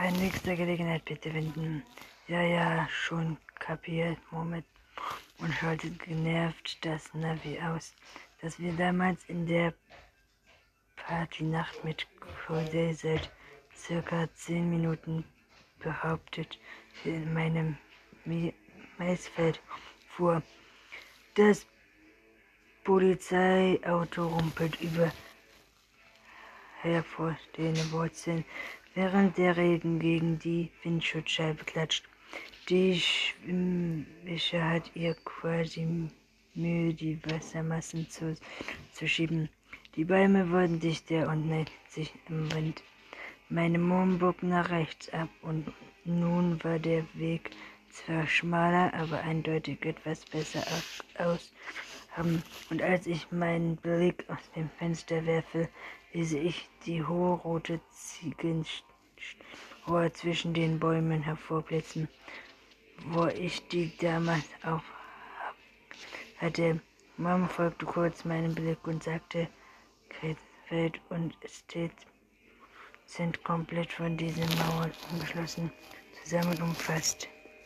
Bei nächster Gelegenheit bitte wenden. Ja, ja, schon kapiert, Moment. Und schaltet genervt das Navi aus, das wir damals in der Partynacht mit Cody seit circa zehn Minuten behauptet in meinem Maisfeld fuhr. Das Polizeiauto rumpelt über hervorstehende Wurzeln, während der Regen gegen die Windschutzscheibe klatscht. Die Schwimmwische hat ihr quasi Mühe, die Wassermassen zu, zu schieben. Die Bäume wurden dichter und neigten sich im Wind. Meine Mom bog nach rechts ab und nun war der Weg zwar schmaler, aber eindeutig etwas besser aus. Und als ich meinen Blick aus dem Fenster werfe, lese ich die hohe rote Ziegenrohr zwischen den Bäumen hervorblitzen, wo ich die damals auf hatte. Mom folgte kurz meinem Blick und sagte, Feld und Estate sind komplett von diesen Mauern umgeschlossen, zusammen umfasst.